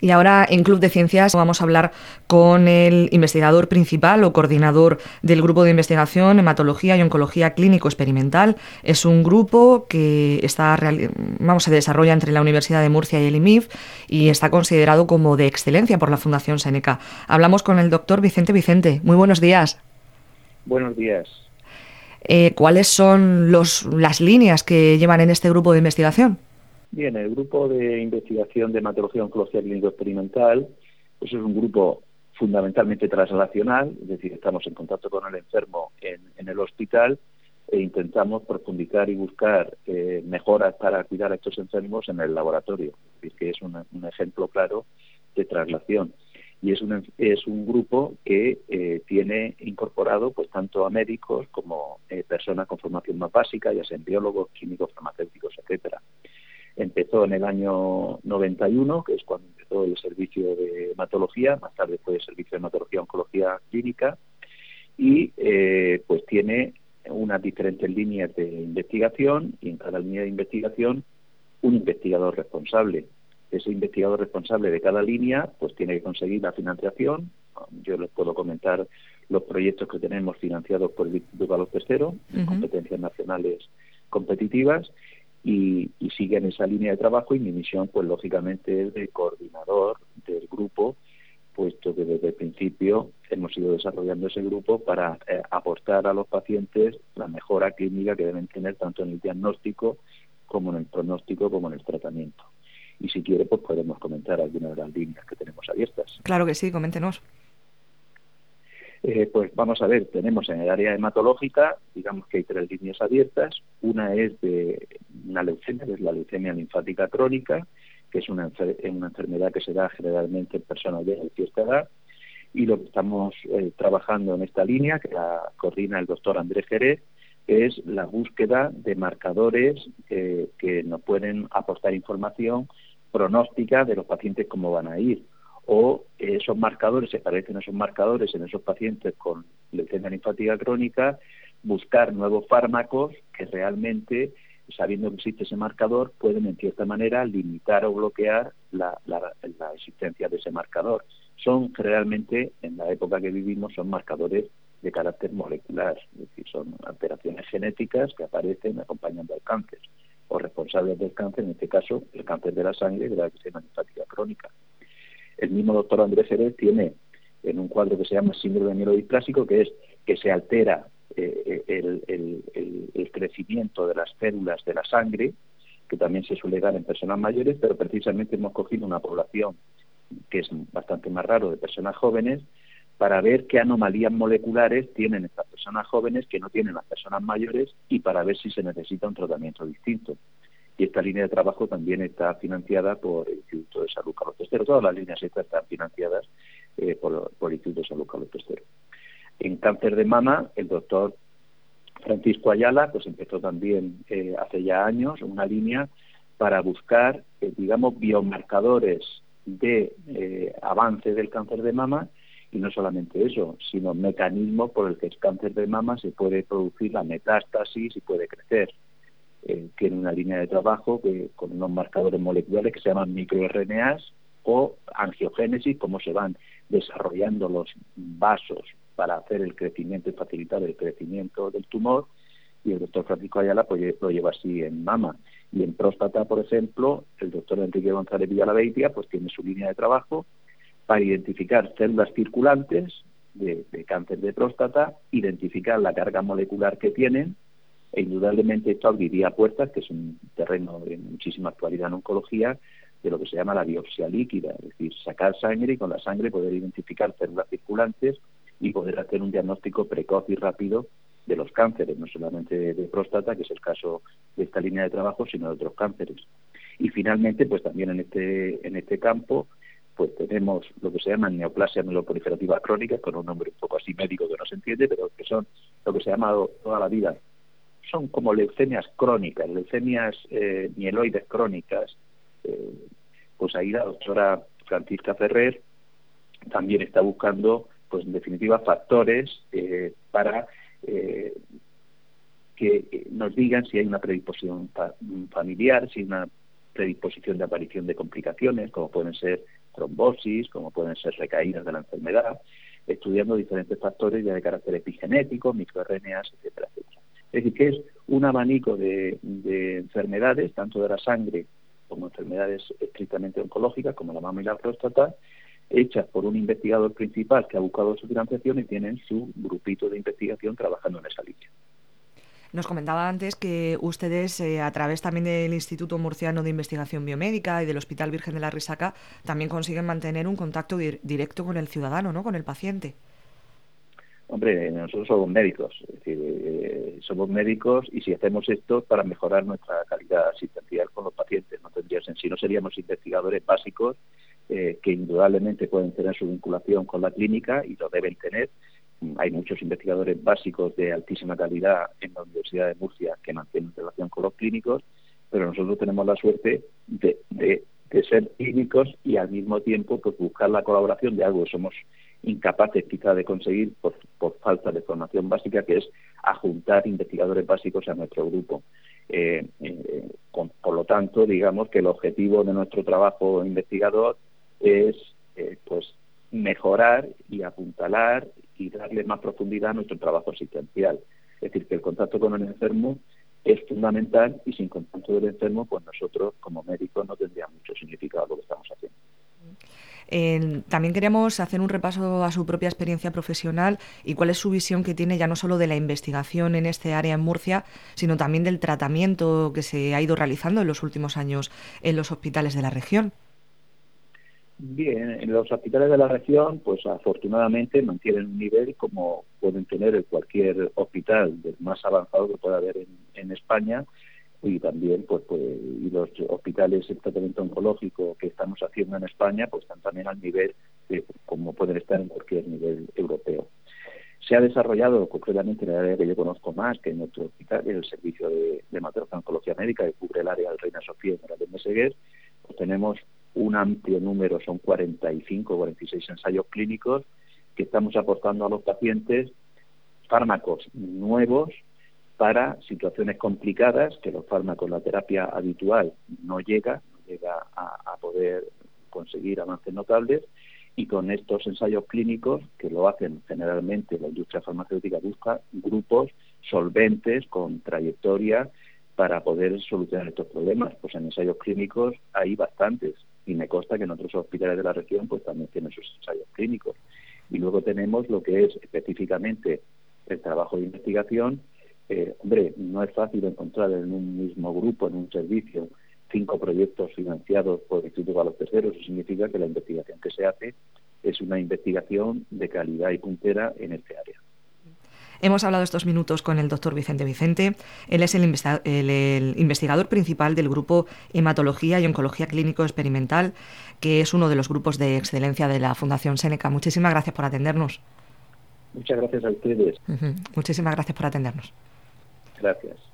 Y ahora en Club de Ciencias vamos a hablar con el investigador principal o coordinador del grupo de investigación Hematología y Oncología Clínico Experimental. Es un grupo que está vamos, se desarrolla entre la Universidad de Murcia y el IMIF y está considerado como de excelencia por la Fundación Seneca. Hablamos con el doctor Vicente Vicente. Muy buenos días. Buenos días. Eh, ¿Cuáles son los, las líneas que llevan en este grupo de investigación? Bien, el grupo de investigación de hematología oncología clínico experimental pues es un grupo fundamentalmente translacional, es decir, estamos en contacto con el enfermo en, el hospital e intentamos profundizar y buscar eh, mejoras para cuidar a estos enfermos en el laboratorio, es que es un, ejemplo claro de traslación. Y es un, es un grupo que eh, tiene incorporado pues tanto a médicos como eh, personas con formación más básica, ya sean biólogos, químicos, farmacéuticos, etcétera. Empezó en el año 91, que es cuando empezó el servicio de hematología, más tarde fue el servicio de hematología oncología clínica, y eh, pues tiene unas diferentes líneas de investigación y en cada línea de investigación un investigador responsable. Ese investigador responsable de cada línea pues tiene que conseguir la financiación. Yo les puedo comentar los proyectos que tenemos financiados por el Instituto Carlos III, competencias nacionales competitivas, y, y siguen esa línea de trabajo y mi misión pues lógicamente es de coordinador del grupo puesto que desde el principio hemos ido desarrollando ese grupo para eh, aportar a los pacientes la mejora clínica que deben tener tanto en el diagnóstico como en el pronóstico como en el tratamiento. Y si quiere, pues podemos comentar algunas de las líneas que tenemos abiertas. Claro que sí, coméntenos. Eh, pues vamos a ver, tenemos en el área hematológica, digamos que hay tres líneas abiertas. Una es de una leucemia, que es la leucemia linfática crónica, que es una, una enfermedad que se da generalmente en personas de cierta edad. Y lo que estamos eh, trabajando en esta línea, que la coordina el doctor Andrés Jerez, es la búsqueda de marcadores que nos pueden aportar información pronóstica de los pacientes cómo van a ir o esos marcadores, se parecen esos marcadores en esos pacientes con leucemia linfática crónica, buscar nuevos fármacos que realmente, sabiendo que existe ese marcador, pueden en cierta manera limitar o bloquear la, existencia de ese marcador. Son generalmente, en la época que vivimos, son marcadores de carácter molecular, es decir, son alteraciones genéticas que aparecen acompañando al cáncer o responsables del cáncer, en este caso el cáncer de la sangre de la linfática crónica. El mismo doctor Andrés Jerez tiene en un cuadro que se llama síndrome mielodisplásico, que es que se altera eh, el, crecimiento de las células de la sangre, que también se suele dar en personas mayores, pero precisamente hemos cogido una población que es bastante más raro de personas jóvenes para ver qué anomalías moleculares tienen estas personas jóvenes que no tienen las personas mayores y para ver si se necesita un tratamiento distinto y esta línea de trabajo también está financiada por el Instituto de Salud Carlos III. Todas las líneas están financiadas eh, por, el Instituto de Salud Carlos III. En cáncer de mama, el doctor Francisco Ayala pues empezó también eh, hace ya años una línea para buscar, eh, digamos, biomarcadores de avance del cáncer de mama. Y no solamente eso, sino mecanismos por el que el cáncer de mama se puede producir la metástasis y puede crecer. Eh, tiene una línea de trabajo que, con unos marcadores moleculares que se llaman microRNAs o angiogénesis, cómo se van desarrollando los vasos para hacer el crecimiento y facilitar el crecimiento del tumor. Y el doctor Francisco Ayala pues, lo lleva así en mama. Y en próstata, por ejemplo, el doctor Enrique González Villalabeitia pues tiene su línea de trabajo para identificar células circulantes de, de cáncer de próstata, identificar la carga molecular que tienen e indudablemente esto abriría puertas, que es un terreno de muchísima actualidad en oncología, de lo que se llama la biopsia líquida, es decir, sacar sangre y con la sangre poder identificar células circulantes y poder hacer un diagnóstico precoz y rápido de los cánceres, no solamente de, próstata, que es el caso de esta línea de trabajo, sino de otros cánceres. Y finalmente, pues también en este, en este campo, pues tenemos lo que se llama neoplasia mieloproliferativa crónica, con un nombre un poco así médico que no se entiende, pero que son lo que se ha llamado toda la vida son como leucemias crónicas, leucemias eh, mieloides crónicas. Eh, pues ahí la doctora Francisca Ferrer también está buscando, pues en definitiva, factores eh, para que nos digan si hay una predisposición familiar, si hay una predisposición de aparición de complicaciones, como pueden ser trombosis, como pueden ser recaídas de la enfermedad, estudiando diferentes factores ya de carácter epigenético, microRNAs, etcétera, etcétera. Es decir, que es un abanico de, enfermedades, tanto de la sangre como enfermedades estrictamente oncológicas, como la mama y la próstata, hechas por un investigador principal que ha buscado su financiación y tienen su grupito de investigación trabajando en esa línea. Nos comentaba antes que ustedes, eh, a través también del Instituto Murciano de Investigación Biomédica y del Hospital Virgen de la Risaca, también consiguen mantener un contacto directo con el ciudadano, ¿no? Con el paciente. Hombre, nosotros somos médicos, es decir, eh, somos médicos y si hacemos esto para mejorar nuestra calidad asistencial con los pacientes, no tendría si no seríamos investigadores básicos eh, que indudablemente pueden tener su vinculación con la clínica y lo deben tener. Hay muchos investigadores básicos de altísima calidad en la Universidad de Murcia que mantienen relación con los clínicos, pero nosotros tenemos la suerte de, de, de ser clínicos y al mismo tiempo pues, buscar la colaboración de algo que somos incapaces quizá de conseguir por, falta de formación básica, que es ajuntar investigadores básicos a nuestro grupo. Eh, eh, por lo tanto, digamos que el objetivo de nuestro trabajo investigador es eh, pues mejorar y apuntalar y darle más profundidad a nuestro trabajo asistencial. Es decir, que el contacto con el enfermo es fundamental y sin contacto del enfermo, pues nosotros como médicos no tendría mucho significado lo que estamos haciendo también queremos hacer un repaso a su propia experiencia profesional y cuál es su visión que tiene ya no solo de la investigación en este área en Murcia, sino también del tratamiento que se ha ido realizando en los últimos años en los hospitales de la región. Bien, en los hospitales de la región, pues afortunadamente mantienen un nivel como pueden tener en cualquier hospital más avanzado que pueda haber en España y también pues, pues y los hospitales de tratamiento oncológico que estamos haciendo en España pues están también al nivel como pueden estar en cualquier nivel europeo. Se ha desarrollado concretamente en el área que yo conozco más, que en nuestro hospital, el servicio de, de oncología médica que cubre el área del Reina Sofía y de Meseguer, pues tenemos un amplio número, son 45 o 46 ensayos clínicos que estamos aportando a los pacientes fármacos nuevos para situaciones complicadas que los fármacos, la terapia habitual no llega, no llega a, poder conseguir avances notables y con estos ensayos clínicos que lo hacen generalmente la industria farmacéutica busca grupos solventes con trayectoria para poder solucionar estos problemas. Pues en ensayos clínicos hay bastantes y me consta que en otros hospitales de la región pues también tienen sus ensayos clínicos. Y luego tenemos lo que es específicamente el trabajo de investigación eh, hombre, no es fácil encontrar en un mismo grupo, en un servicio, cinco proyectos financiados por el Instituto los Terceros. Eso significa que la investigación que se hace es una investigación de calidad y puntera en este área. Hemos hablado estos minutos con el doctor Vicente Vicente. Él es el, investigador principal del grupo Hematología y Oncología Clínico Experimental, que es uno de los grupos de excelencia de la Fundación Seneca. Muchísimas gracias por atendernos. Muchas gracias a ustedes. Muchísimas gracias por atendernos. Gracias.